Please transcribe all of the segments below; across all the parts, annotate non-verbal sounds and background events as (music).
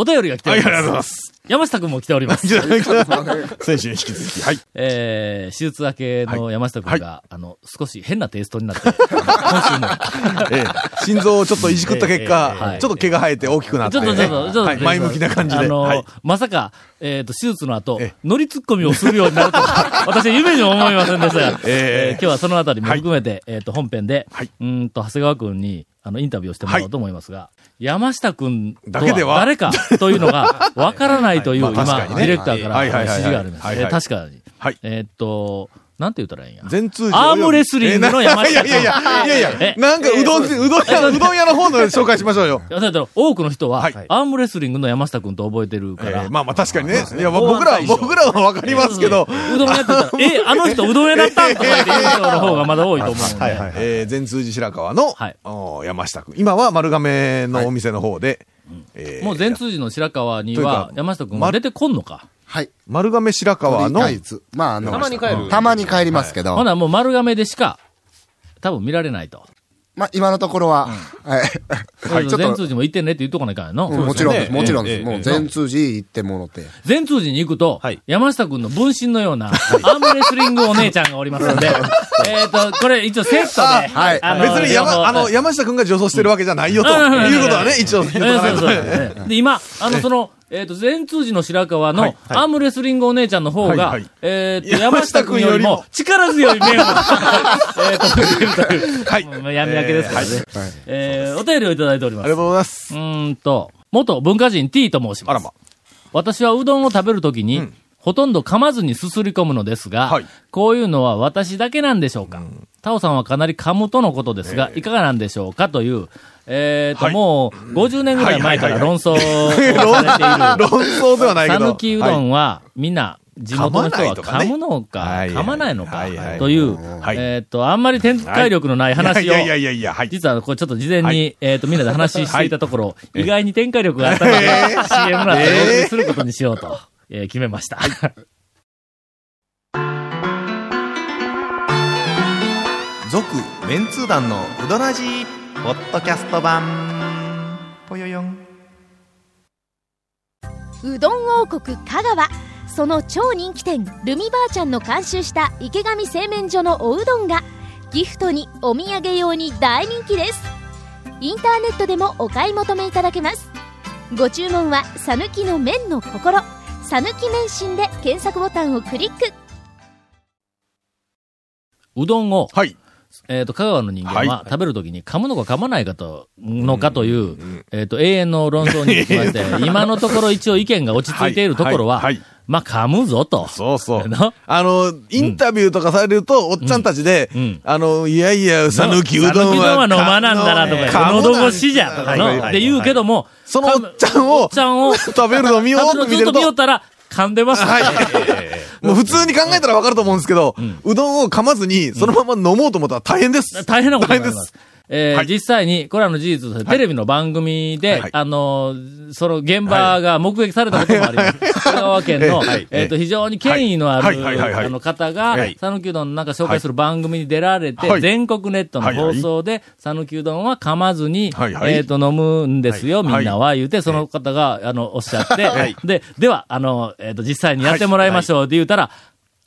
お便りが来ておりはいありがとうございまます。す。山下くんも来ております。先週に引き続き。(laughs) はい。えー、手術明けの山下くんが、あの、少し変なテイストになって、今週も。(laughs) ええ。心臓をちょっといじくった結果、はい。ちょっと毛が生えて大きくなって、ちょっと、ちょっと、ちょっと、はい。前向きな感じで。あの、はい。まさか、えっ、と、手術の後ええ、乗りツッコミをするようになるとは、(laughs) 私は夢にも思いませんでした。が、ええ。えー今日はそのあたりも含めて、えっ、と、本編で、はい。うーんと、長谷川くんに、あの、インタビューをしてもらおうと思いますが、山下くんとだけでは？は誰か？(laughs) というのがわからないという、(laughs) 今、ディレクターからはい。はいはいはい。指示があるんです。確かに。はい。えーっと、なんて言ったらいいんや？全通じアームレスリングの山下君いやいやいや、いやいやえ、なんかうどん、うどん屋、うどん屋の方の紹介しましょうよ。いやだから多くの人は、はいアームレスリングの山下くんと覚えてるから、ええまあまあ確かにね。いや、まあ僕らは、僕らはわかりますけど、うどん屋って言ったら、え、あの人うどん屋だったんとか言って言う人の方がまだ多いと思うんで。えー、全通寺白川の、山下君。今は丸亀のお店の方で、えーもう全通寺の白川にはか山下くんは出てこんのか？はい。丸亀白川のまあ、あの、たまに帰るたまに帰りますけど、ほなもう丸亀でしか、多分見られないと。まあ、今のところは、はい。(laughs) ちょっと、全通寺も行ってねって言っとかないからの。うんもちろんです、もちろんです。ええもう全通寺行ってもろて。全通寺に行くと、はい山下くんの分身のような、アームレスリングお姉ちゃんがおりますので、(laughs) えっと、これ一応セットで、はいあの別に山、あの、山下君が女装してるわけじゃないよ、とうんいうことはね、一応そうそうで、今、あの、その、えっ、と、全通寺の白川の、アームレスリングお姉ちゃんの方が、はいはいえっ、と、山下くんよりも力強い面を、(laughs) えっと、という、はい (laughs) もう闇明けですからね。えーお便りをいただいております。ありがとうございます。うーんと、元文化人 T と申します。あらま。私はうどんを食べるときに、ほとんど噛まずにすすり込むのですが、はい。こういうのは私だけなんでしょうか、タオさんはかなり噛むとのことですが、いかがなんでしょうかという、えっ、と、はい。もう50年ぐらい前から論争を (laughs) されている、論争ではないけど。讃岐うどんは、みんな、地元の人は噛むのか、噛まないのかという、はい。えっ、と、あんまり展開力のない話を、い。やいやいやいや、はい。実はこれちょっと事前に、はい。えっ、と、みんなで話していたところ、意外に展開力があったので、CM の後でお送りすることにしようと、えー決めました。続、メンツー団のうどらじポッドキャスト版。ぽよよん。うどん王国香川その超人気店ルミばあちゃんの監修した池上製麺所のおうどんがギフトにお土産用に大人気ですインターネットでもお買い求めいただけますご注文は「さぬきの麺の心」「さぬき麺心」で検索ボタンをクリックうどんを、はい。えっ、と、香川の人間ははい食べるときに噛むのか噛まないかと、のかという、えっ、と、永遠の論争につきまして、(laughs) 今のところ一応意見が落ち着いているところは、はいはいまあ、噛むぞと。そうそう。(laughs) な？あの、インタビューとかされると、おっちゃんたちで、うんあの、いやいや、さぬきうどんは。うどんは飲まなんだなとか、か喉越しじゃとかの、はいはいはいって言うけども、そのおっちゃんおをっちゃんを、食べるの見ようと見てるとずっと見よっ、たら、噛んでます、ね。はい。(laughs) もう普通に考えたらわかると思うんですけど、うどんを噛まずに、そのまま飲もうと思ったら大変です。大変なことになりま大変ですす。えーはい。実際に、これらの事実として、テレビの番組で、はいあのーその現場が目撃されたこともあります。香川県の、はい。えっ、と、非常に権威のある、はい。はい。はい。はい。あの方がはい、讃岐うどんのなんか紹介する番組に出られて、はい。全国ネットの放送で、讃岐うどんは噛まずに、はい。はい。えっ、と、飲むんですよ、はい。みんなは、言うて、その方が、あの、おっしゃって、で、では、あの、えっ、と、実際にやってもらいましょうって言うたら、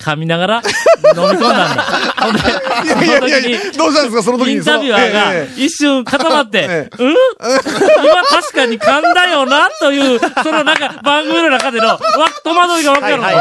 噛みながら飲み込んだんだ。ほんで、いやいやいやいや、どうしたんですか、その時に。インタビュアーがええ一瞬固まって、(laughs) えうん？今確かに噛んだよなという、そのなんか番組の中での、わ、戸惑いがわかるの。で、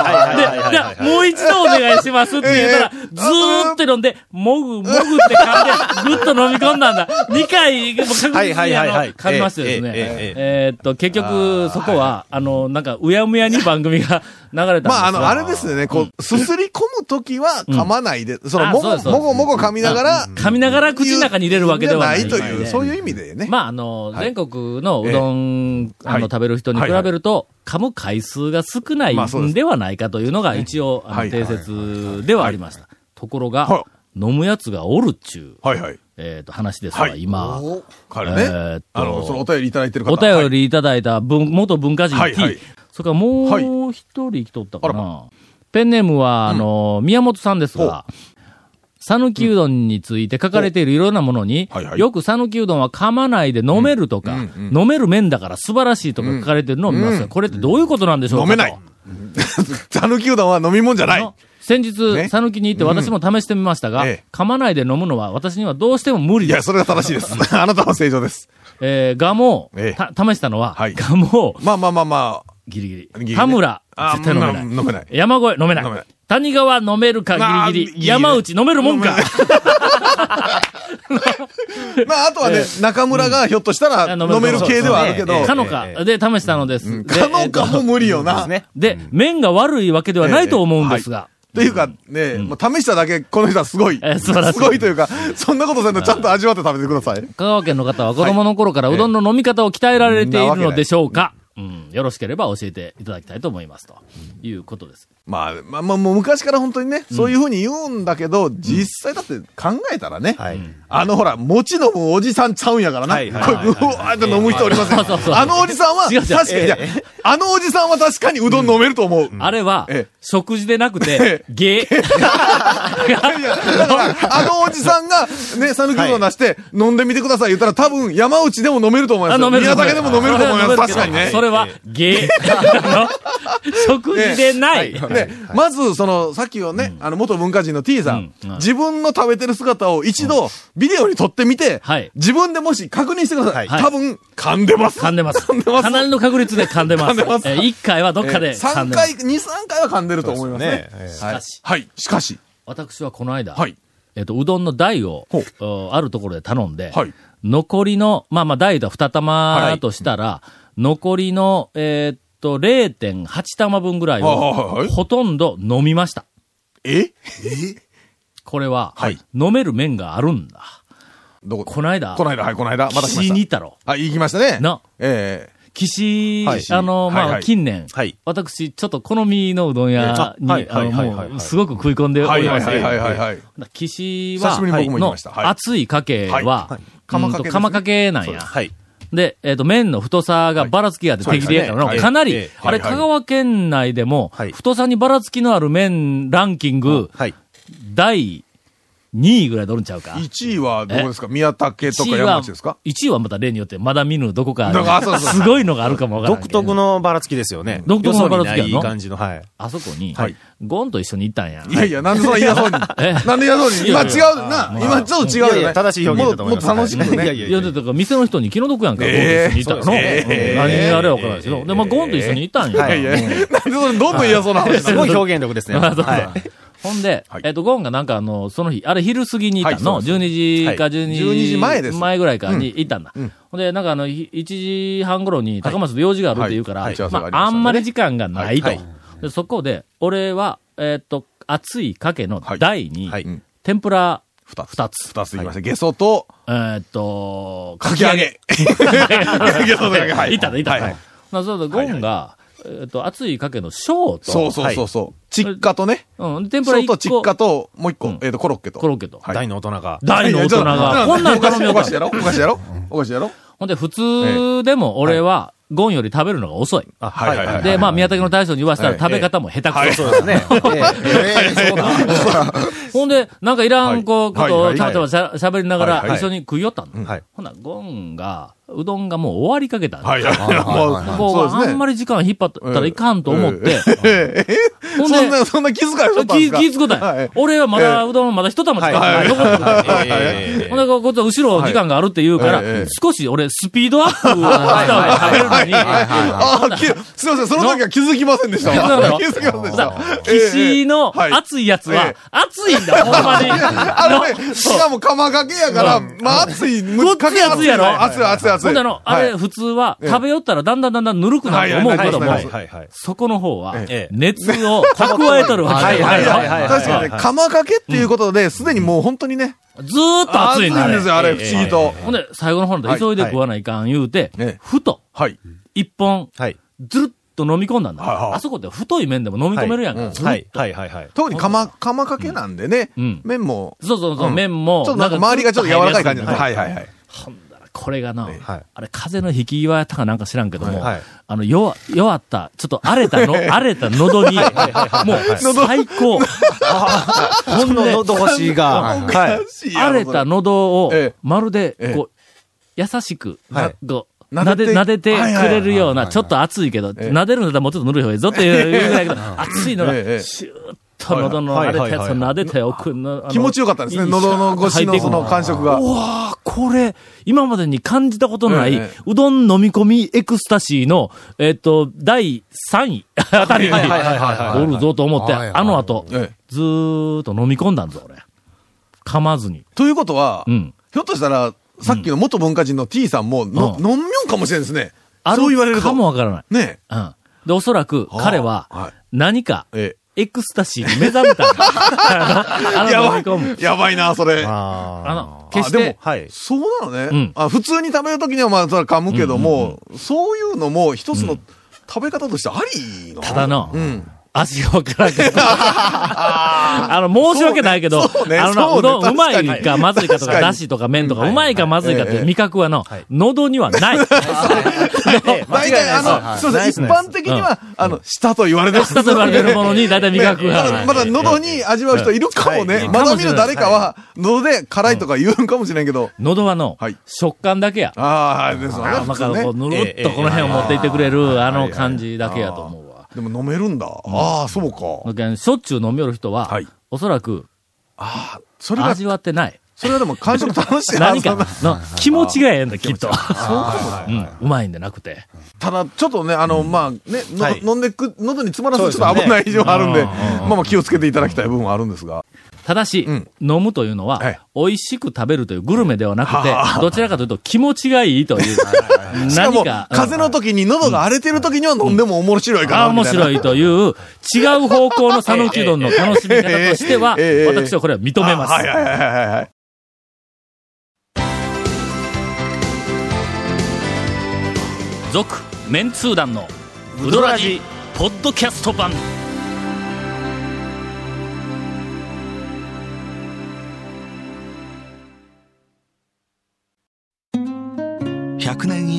じゃあもう一度お願いしますって言ったら、ずーっと飲んで、もぐもぐって噛んで、ぐっと飲み込んだんだ。(laughs) 2回、もう確実にはいはいはいあのはい噛みましてですね。えええええーっと、結局、そこは、あの、なんか、うやむやに番組が (laughs) 流れたんですがまあ、あの、あれですね、こう、すすり込むときは噛まないで、その、もご、もごもご噛みながら、噛みながら口の中に入れるわけではない。という、そういう意味でね。まあ、あの、はい。全国のうどん、あの、はい食べる人に比べると、噛む回数が少ないんではないかというのが一応、あの、はい。定説ではありました。ところがは、飲むやつがおるっちゅう、はいはい。えっと、話ですわ、はい。今。彼ね、えーあの、そのお便りいただいてる方。お便りいただいた文、元文化人 T、はいはい。それからもはう一人来とったかな。ペンネームは、あの、宮本さんですが、讃岐うどんについて書かれているいろんなものに、はいはい。よく讃岐うどんは噛まないで飲めるとか、飲める麺だから素晴らしいとか書かれてるのを見ますが、これってどういうことなんでしょうか飲めない。と。(laughs) 讃岐うどんは飲み物じゃない。の。先日、ね。讃岐に行って私も試してみましたが、ええ。噛まないで飲むのは私にはどうしても無理いや、です。それが正しいです。(laughs) あなたは正常です。えー、ガモええ。た試したのは、はい。ガモ。まあまあまあまあ。ギリギリ。田村、あ絶対飲めない。うん飲めない。山越え飲めない。谷川飲めるかまあギリギリ。山内飲めるもんか。(laughs) まあ、あとはね、中村がひょっとしたら飲める。系ではあるけど、かのかで試したのです。でかのかも無理よな。で、麺が悪いわけではないと思うんですが、ていうか、ね、もう試しただけ、この人はすごい。すごいというか、そんなことせんとちゃんと味わって食べてください。香川県の方は子供の頃からうどんの飲み方を鍛えられているのでしょうか。うん、よろしければ教えていただきたいと思います。ということです。まあ、まあ、まあ、もう昔から本当にね、そういうふうに言うんだけど、実際だって考えたらね、はい。あのほら、餅飲むおじさんちゃうんやからな。これ、うわーって飲む人おりますあのおじさんは、確かに、あのおじさんは確かにうどん飲めると思う。あれはええ、食事でなくて、芸。(laughs) いや、だから、あのおじさんが、ね、讃岐うどん出して、飲んでみてください言ったら、多分、山内でも飲めると思いますよ。宮崎でも飲めると思います。確かにね。それは、芸。(laughs) 食事でない。ね、まず、その、さっきはね、あの、元文化人の T さん自分の食べてる姿を一度、ビデオに撮ってみてはい、自分でもし確認してください。はい多分、噛んでます。噛んでます。噛んでます。かなりの確率で噛んでます。噛んでますえー一回はどっかで噛ん3でます。回、2、3回は噛んでると思いますね。しかしはい。しかし。私はこの間、はい。えっと、うどんの台をあるところで頼んで、はい残りの、まあまあ台と2玉としたら、残りの、えーっと、0.8玉分ぐらいはいはいはい、をほとんど飲みました。え？(laughs) これは、はい。飲める麺があるんだ。どこ？この間、この間、はい、この間。また来ま岸し。に行ったろ。あ、行きましたね。な。ええ。岸、はい。あの、まあ、はい。はい近年、はい。私、ちょっと好みのうどん屋に、あはいあの、すごく食い込んでおりまして、はいはいはいはい。はい。岸は、の熱いかけは、はい。釜かけね。釜かけなんや。はい。で、えっ、と、麺の太さがばらつきがあって適切やからの、はい。かなり、ええあれ、香川県内でも、はい。太さにばらつきのある麺ランキング、はい。第2位ぐらいでおるんちゃうか？1位はどこですか？宮武とか1位は、山口ですか？1位はまた例によって、まだ見ぬどこかだからそうそうすごいのがあるかもわからない。独特のばらつきですよね。独特のばらつきやのよそにない感じの、はい。あそこに、はいゴンと一緒に行ったんや。いやいや、なんでそんな嫌そうに？(laughs) え？なんで嫌そうに？今違うな。今ちょっと違うよね。いやいや正しい表現だと思いますもっと楽しくね。はいいやいやいや、だから店の人に気の毒やんか、ゴンと一緒に行ったらの。何あれは分からないですけど。で、まあ、ゴンと一緒に行ったんや。いやいや、なんでそれどんどん嫌そうな話 (laughs) すごい表現力ですね。ほんで、はい。えっと、ゴンがなんかあの、その日、あれ昼過ぎに行ったの、はいそう12時かはい。12時、12時前です。前ぐらいかに行ったんだ。うん。ほんで、なんかあの、ひ1時半頃に高松で用事があるって言うから、はい。はいまあ、あんまり時間がないと。はい。でそこで、俺は、えっと、熱いかけの台に、天ぷら二つ。二つ。二ついきました。ゲソと、えっと、かき揚げ。(laughs) ゲソとかけ、はい。(laughs) いたね、いたね。はい。なそうだ、ゴンが、えっと、熱いかけの小と、そうそうそうそう。チッカとね。うん、天ぷらそう1個、とチッカと、もう一個。うん、えっと、コロッケと。コロッケと。はい。大の大人が。大の大人が、こんなんお菓子、頼みようかお菓子やろ？お菓子やろ？お菓子やろ？ほんで、普通でも俺は、ゴンより食べるのが遅い。あはいはいはいで、まあ、宮崎の大将に言わせたらはい食べ方も下手くそ。はい。そうですね。ええ。そうだ。ほんで、なんかいらんこはいことを、はい。はい。ちゃんとしゃ喋りながら一緒に食いよったの。はい。ほんなら、ゴンが、うどんがもう終わりかけたんだはいはいはい。もうあんまり時間引っ張ったらいかんと思って、ええ。ほんでそんな、そんな気遣いしとったんで気、すか？気ぃつこたんやはい俺はまだ、うどんまだ一玉しかはい残ってない。ええほんで、こっちは後ろ時間があるって言うから少し俺スピードアップしたわけ食べるのに、ああ、きすいません、その時は気づきませんでしたわ。気づきませんでした。岸のはい熱いやつはええ、熱いんだ、ほんまに。(laughs) あのね、しかも釜かけやから、まあ熱い、ごっつい熱いやろ。熱い熱い熱い。ほんであの、あれ、はい。普通は、ええ。食べよったらだんだんだんだんぬるくなると思うけどもはい、はいはい。そこの方はえ、熱を (laughs) 蓄えとるわけはいはいはいはい確かにね、釜かけっていうことで、すでにもう本当にね、ずーっと熱いんだ、あれんですよ、あれ、不思議と。ほんで、最後の方で急いで食わないかん言うてはい、ふと、はい。一本、はい。ずるっと飲み込んだんだ。はいはい。あそこって太い麺でも飲み込めるやんか。ずるっはい。はいはいはい。特に釜、釜かけなんでねうん、麺も、そうそうそう、うん。麺も、ちょっとなんか周りがちょっと柔らかい感じなんで。はいはいはい。これがな、はい。あれ、風邪の引き際やったかなんか知らんけども、はい。あの、弱、弱った、ちょっと荒れたの、荒れた喉に、もう、最高。ほんで、のど越。荒れた喉をええ、まるでええ、こう、優しく、はい。こう、撫でて撫で、てくれるような、ちょっと熱いけど、ええ。撫でるんだったらもうちょっとぬるい方がいいぞっていう (laughs) ぐらいだけど、熱いのが、ええ。シューッと喉の荒れたやつを撫でておく気持ちよかったですね。喉の越しのその感触が。うわーこれ、今までに感じたことのない、ええうどん飲み込みエクスタシーの、えっ、と、第3位 (laughs) あたりに、おるぞと思って、あの後、ええずーっと飲み込んだんぞ、俺。噛まずに。ということは、うん。ひょっとしたら、さっきの元文化人の T さんも、のうん飲みよんかもしれんですね。あそう言われると。かもわからない。ねうん。で、おそらく、彼はははい、何か、え。エクスタシーに目覚めたんだ。あの、あやばい。やばいな、それ。ああの、あ決して、はい。そうなのね。うんあ普通に食べるときにはまあ、それは噛むけども、そういうのも一つの食べ方としてありの？ただの、うん。味がわからんけど。(laughs) あの、申し訳ないけど、そうねあのうねうどんうまいかまずいかとか、だしとか麺とか、うまいかまずいかっていう味覚はのはい、喉にはない。(laughs) 大体、あの、すい。ません、一般的には、あの、舌と言われてます。舌と言われてるものに大体味覚が。ない。まだ、喉に味わう人いるかもね。はい。まだ見る誰かは、喉で辛いとか言うんかもしれんけど。喉はのはい、食感だけや。ああ、はい、ですよね。あだかぬるっとこの辺を持っていってくれる、あの感じだけやと思う。わ。でも飲めるんだ。ああ、そうか。しょっちゅう飲みよる人ははい、おそらくああ、それが、味わってない。それはでも感触楽しい何 (laughs) か気持ちがええんだ、きっと。うんうまいんでなくて。ただ、ちょっとね、あの、まあ、ね、飲んでく、喉に詰まらすとちょっと危ない以上あるんで、うんまあまあ気をつけていただきたい部分はあるんですが。ただし、うん飲むというのは、はい美味しく食べるというグルメではなくては、どちらかというと気持ちがいいという。(laughs) 何か、うん風邪の時に喉が荒れてる時には飲んでも面白いかな、あ面。白いという、違う方向の讃岐うどんの楽しみ方としては、私はこれは認めます。はいはいはいはいはい。続、メンツー団の、ウドラジ、ポッドキャスト版。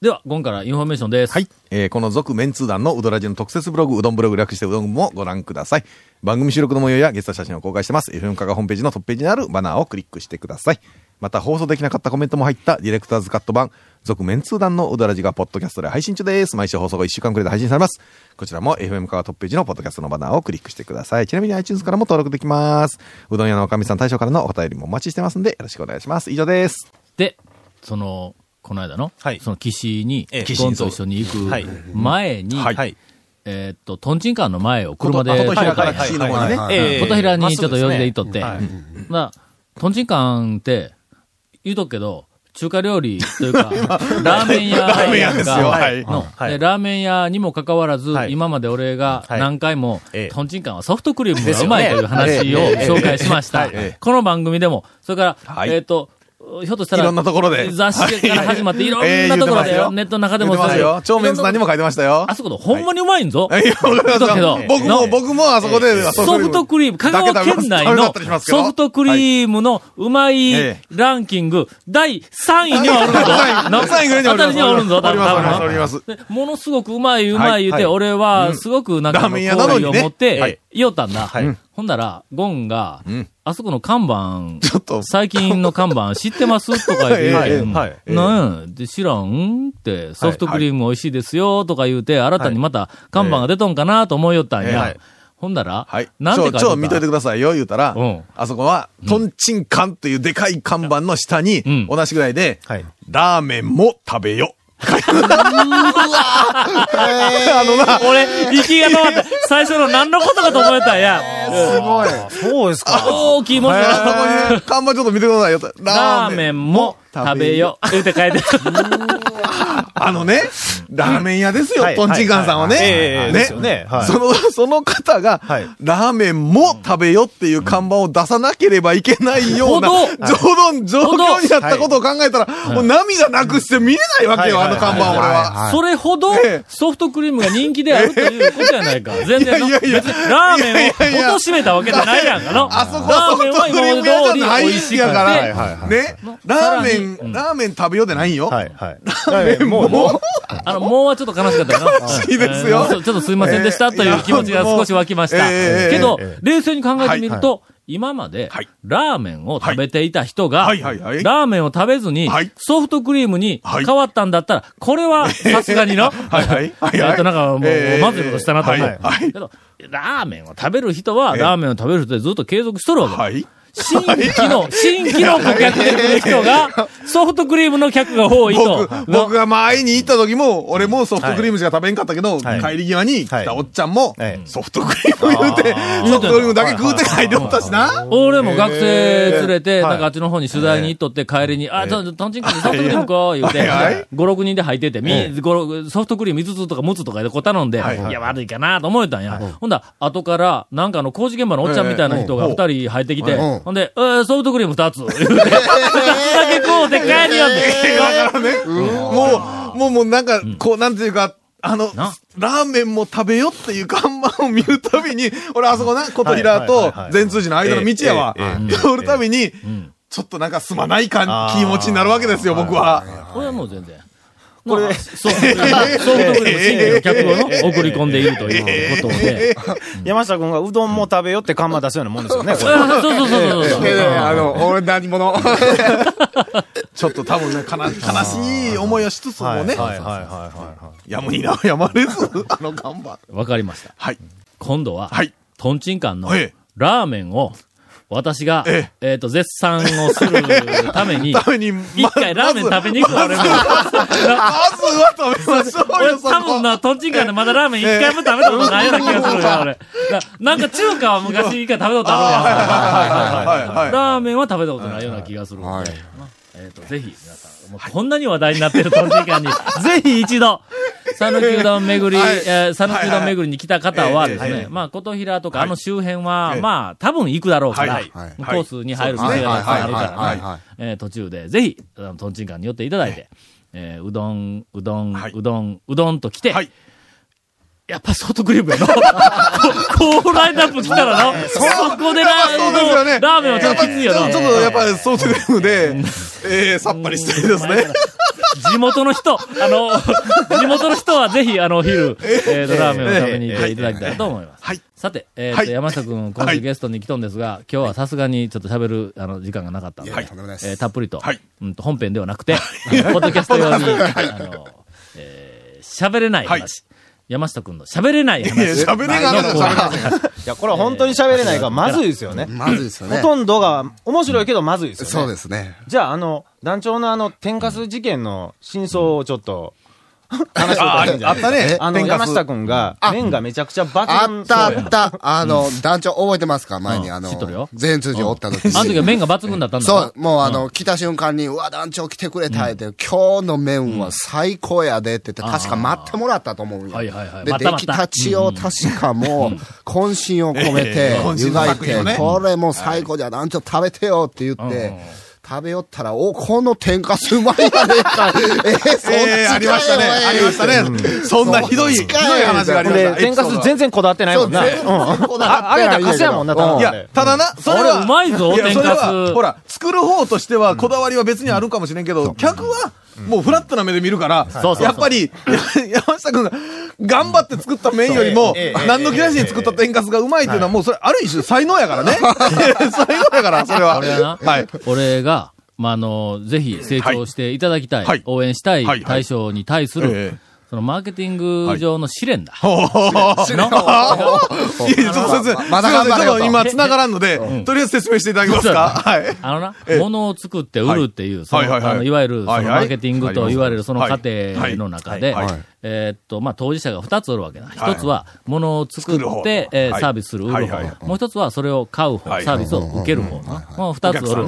では、今からインフォメーションです。はい。えーこの続メンツー団のうどらじの特設ブログ、うどんブログ略してうどんもご覧ください。番組収録の模様やゲスト写真を公開してます。FM カがホームページのトップページにあるバナーをクリックしてください。また放送できなかったコメントも入ったディレクターズカット版、続メンツー団のうどらじがポッドキャストで配信中です。毎週放送後1週間くらいで配信されます。こちらも FM カがトップページのポッドキャストのバナーをクリックしてください。ちなみに iTunes からも登録できます。うどん屋のおかみさん大将からのお便りもお待ちしてますんで、よろしくお願いします。以上です。で、その、この間の、はいその岸に、ええゴンと一緒に行くはい前に、はいはい。えーっと、トンチンカンの前を車で琴平から岸の方にね。琴平にちょっと用事で行っとって、はいまあ、トンチンカンって、言うとくけど、中華料理というか、ラーメン屋ラーメン屋ですよはいの、はいでラーメン屋にもかかわらず、はい今まで俺がはい何回も、ええトンチンカンはソフトクリームがうまいという話を紹介しましたええ。この番組でも、それから、はいえっ、と、ひょっとしたら、いろんなところで。雑誌から始まって、(laughs) い。ろええんなところで、ネットの中でも出てますよ。超メンツ団にも書いてましたよ。あそこでほんまにうまいんぞ。い。や、わかりますだけど。よ僕も、僕もあそこで、ソフトクリーム、香川県内のソフトクリームのうまいえランキング、第3位にはおるんぞ。な3位ぐらいにはおるんぞ、おります、おります、多分。ものすごくうまい、うまい言うて、はい俺は、すごくなんか、好意を持って、はい言おったんだ。はい。ほんだら、ゴンがん、あそこの看板、ちょっと、最近の看板 (laughs) 知ってます？とか言って、はい。なん。やで、知らん？って、ソフトクリーム美味しいですよとか言うて、新たにまた看板が出とんかなと思いよったんや。はい。ほんだら、はい。なんて書見といてたくださいよ、言うたらうん、あそこは、トンチンカンっていうでかい看板の下にうん、同じぐらいで、はい。ラーメンも食べよ。(laughs) 俺、息が回って、最初の何のことかと思えたんや。すごい。そうですか。大きい文字看板ちょっと見てくださいよ。ラーメンも食べよ。言うて書いてあ (laughs) (laughs) のね、ラーメン屋ですよは、いトンチンカンさんはね。ね。はい。その、その方がはい、ラーメンも食べよっていう看板を出さなければいけないような、ほ状況、状況になったことを考えたら、もう涙なくして見れないわけよ、はい。あの看板、俺は。それほどええ。ソフトクリームが人気であるということやないか。全然ラーメンをいやいやいや貶としめたわけじゃないやんかの。(laughs) あそこはソフトクリーム屋じゃないんやから、ね、ラーメン、ラーメン食べようでないんよ。ラーメンもう、もあの、もうはちょっと悲しかったよな。しいですよ。うん。ちょっとすいませんでしたという気持ちが少し湧きました。ええけどええ、冷静に考えてみると、今まではい、ラーメンを食べていた人が、はい。はいはい。ラーメンを食べずにはい、ソフトクリームにはい。変わったんだったら、これはさすがにの、は (laughs) いはい。はいはい。えっと、なんかもう、ええまずいことしたなと思う。はいはい。けど、ラーメンを食べる人は、ええラーメンを食べる人でずっと継続しとるわけ。新規の、新規の顧客で来る人が、(laughs) ソフトクリームの客が多いと。僕、。僕が前に行った時も、俺もソフトクリームしか食べんかったけど、はい。帰り際に来たおっちゃんもはい、ソフトクリーム言うて、ソフトクリームだけ食うて帰っておったしな。俺も学生連れて、はいなんかあっちの方に取材に行っとって帰りに、あ、ちょ、トンチンカンにソフトクリームこう言うて、はいはい5、6人で入ってて、み、5、6ソフトクリーム5つとか6つとかでこう頼んで、はいや、悪いかなと思えたんや。ほんだら、後から、なんかあの工事現場のおっちゃんみたいな人がええ2人入ってきて、うんほんで、えーソフトクリーム2つ、言うて、2つだけこうて帰りよって。だからね、もう、もう、もうなんか、こう、なんていうか、あのな、ラーメンも食べよっていう看板を見るたびに、俺あそこな、琴平とはいはい善通寺の間の道やわ。通るたびに、ちょっとなんかすまないか気持ちになるわけですよ、僕は。これはもう全然。これ、ソフトクリーム、ソフトクリーム新規の客をの送り込んでいるということで。山下君がうどんも食べよって看板出すようなもんですよね、これ。そうそうそうそうそう。ええあの、俺何者？(laughs) ちょっと多分ね、悲しい思いをしつつもね、はいはいはいはやむになやまれず、(laughs) あの看板。わかりました。はい。今度は、はい。トンチンカンのええラーメンを、私が、ええっ、と、絶賛をするために、(laughs) ために、一回ラーメン食べに行くわ、俺も。まずは食べましょう (laughs) 俺よ。多分な、トンチンカンでまだラーメン一回も食べたことないような気がするよ、(laughs) 俺。ななんか中華は昔一回食べたことあるやん。ラーメンは食べたことないような気がするはいえっ、と、ぜひ、皆さん、もうこんなに話題になってるトンチンカンに、(laughs) ぜひ一度、讃岐うどん巡り、はい。えー讃岐うどん巡りに来た方はですはいね、まあ、琴平とかあの周辺はは、いまあ、多分行くだろうから、コースに入るはい店があるからね途中で、ぜひ、あのトンチンカンに寄っていただいて、えーうどん、うどん、はい。うどん、うどんと来て、はい。やっぱソフトクリームやの。(laughs) ここうラインナップ来たらの、(laughs) そこでラそうですよね。ラーメンはちょっときついよな。ちょっとやっぱりソフトクリームで、えー、さっぱりしたいですね。地元の人、あの、(laughs) 地元の人はぜひ、あの、昼、えーと、ラーメンを食べに行っていただきたいと思います。はい。さて、えっ、と、はい山下くん、今週ゲストに来とんですが、今日はさすがにちょっと喋る、あの、時間がなかったので、えーたっぷりと、はいうんと、本編ではなくて、あのポッドキャスト用に、あの、えー喋れない話、はい山下くんの喋れないいや、話。喋れがなかったら喋れない。い。いや、これは本当に喋れないから、まずいですよね。まずいですよね。ほとんどが面白いけどまずいですよね。そうですね。じゃあ、あの、団長のあの、天かす事件の真相をちょっと、話あたらいいんじゃないあったね。あの、山下くんが、麺がめちゃくちゃ抜群。あったあった。あの、団長覚えてますか？前にあの全通寺おった時に。あの時は麺が抜群だったんだそう、もうあの、来た瞬間に、うわ、団長来てくれたって、今日の麺は最高やでって言って、確か待ってもらったと思うんよ。はいはいはい。で、出来たちを確かもう、渾身を込めてええ、湯がいてこれもう最高じゃ、団長食べてよって言って、食べよったら、お、この天かすうまいやねんか。(laughs) えー、そっちかよえー、ありましたね。ありましたね。そんなひどい、ひどい話がありました。で、天かす全然こだわってないもんな。そううん。こだわあ、あげたかすやもんな、多分いや、ただな、それは。うまいぞや天かすそれはほら、作る方としては、こだわりは別にあるかもしれんけど、客は、もうフラットな目で見るから、やっぱり、や (laughs) 山下くんが、頑張って作った麺よりも何の気なしに作った天かすがうまいっていうのは、もうそれ、ある一種才能やからね。(laughs) 才能やから、それは。俺が、まあ、あの、ぜひ成長していただきたい、はい。応援したい。はい。対象に対する、ええそのマーケティング上の試練だ。ほうほうほうのいやいやちょっと先生、ちょっと今繋がらんので、とりあえず説明していただけますか？はい。あのな、ええ。物を作って売るっていう、その、はいわゆる、その、マーケティングと言われるその過はい。程の中でえーっと、まあ、当事者が二つおるわけだ。はい。一つは、物を作って、えサービスする、売る方。もう一つは、それを買う方、はい。サービスを受ける方。もう二つおる。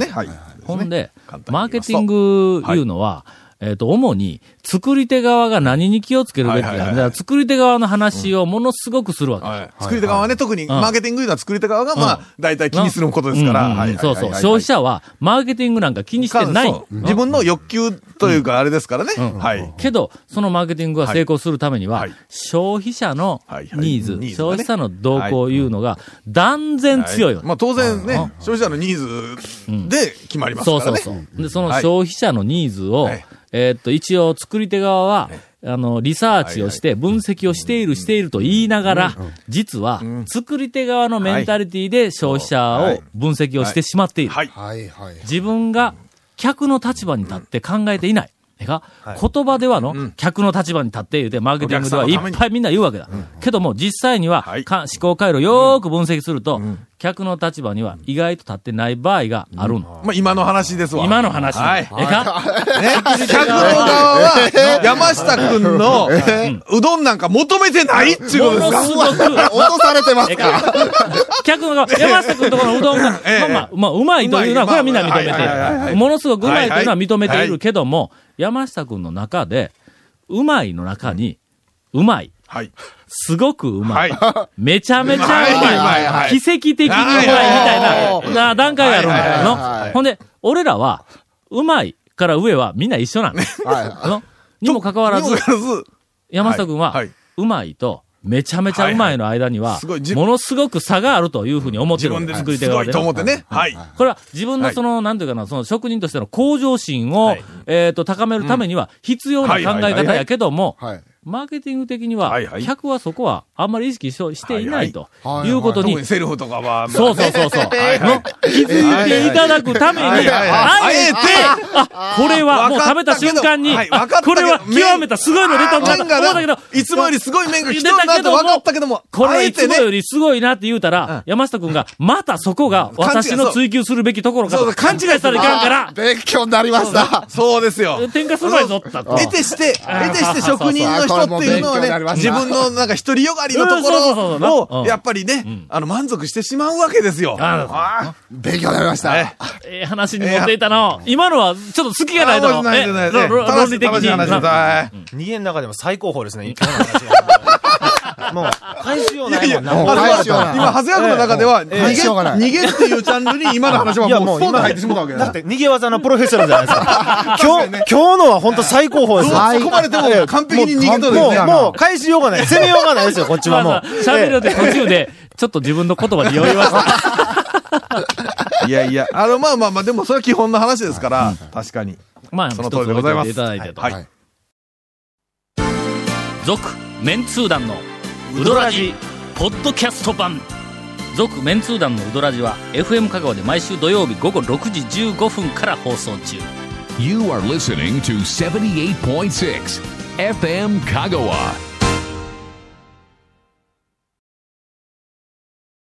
ほんでマーケティングいうのは、えっ、と、主に、作り手側が何に気をつけるべきか、はいはいはいだから作り手側の話をものすごくするわけ。はい。作り手側はね、特にマーケティングいうのは作り手側が、まあ、大体気にすることですから。そうそう。消費者は、マーケティングなんか気にしてない。そう自分の欲求というか、あれですからね。うんはい。けど、そのマーケティングが成功するためには、はい消費者のニーズ、消費者の動向いうのが断然強いわけ。まあ当然ね、消費者のニーズで決まりますからね。そうそうそう。で、そのはい消費者のニーズを、はいえーっと、一応作り手側は、あの、リサーチをして、分析をしている、していると言いながら、実は、作り手側のメンタリティで消費者を分析をしてしまっている。はい。はいはい。自分が客の立場に立って考えていない。えか、言葉ではの、客の立場に立って言うて、マーケティングではいっぱいみんな言うわけだ。けども、実際には、思考回路よーく分析すると、客の立場には意外と立ってない場合があるの。まあ今の話ですわ。今の話。はい。えか？ね、(laughs) 客の側は、山下くん。の、うどんなんか求めてないっていうことですか？ものすごく、落とされてますか客の側、(laughs) 山下君とこのうどんが、ええ。まあまあ、まあ、うまいというのは、これはみんな認めてる。ものすごくうまいというのは認めているはいはい。けども、山下君の中で、うまいの中に、うまい。はい。すごくうまい。はめちゃめちゃうまい。はいはいはい奇跡的にうまいみたいなな段階があるんだよはいほんで、俺らは、うまいから上はみんな一緒なの。にもかかわらず山下君はうまいと、めちゃめちゃうまいの間にはものすごく差があるというふうに思ってるわけ自分で作り手側でねすごいと思ってね。はい。これは自分のその、なんていうかな、その職人としての向上心を、はいえっ、と、高めるためには必要な考え方やけども、い。はい。マーケティング的には客はそこはあんまり意識ししていないとはい。うことにセルフとかは、そうそうそうそ (laughs) う、気づいていただくために、あえて、あ、これはもう食べた瞬間に、これは極めたすごいの出たんだと思ったけど、いつもよりすごい麺が来た出たけどなって分かったけども、これいつもより、りすごいなって言うたら、山下くんが、またそこが私の追求するべきところかと勘違いしたらいかんから、勉強になりました。そうですよ。天下すまいぞったと。得てして、得てして職人の人っていうのはね、自分のなんか独りよがりのところを、うん。やっぱりね、あの、満足してしまうわけですよ。ああ勉強になりました。ええ。え話に持っていたの。今のはちょっと隙がないだろあ。ないないない論理的楽しいに。逃げの中でも最高峰ですね、もう、返しようないもんな。もうあ返しようない。今、長谷川君の中では、逃げ、逃げっていうジャンルに今の話はいもう、スポンと入ってしまったわけだ。だって逃げ技のプロフェッショナルじゃないですか。(laughs) 今日、今日のは本当最高峰です突っ込まれても完璧に逃げとるもう、よね。もう、返しようがない。攻めようがないですよ、こっちはもう。喋るで途中で、ちょっと自分の言葉に酔いました。(laughs) いやいや、あの、まあまあまあ、でもそれは基本の話ですから、確かに。まあ、その通りでございますいただいてと。はい。続、メンツー団のウドラジ、ポッドキャスト版。続、メンツー団のウドラジは、FM 香川で毎週土曜日午後6時15分から放送中。You are listening to 78.6 FM Kagawa.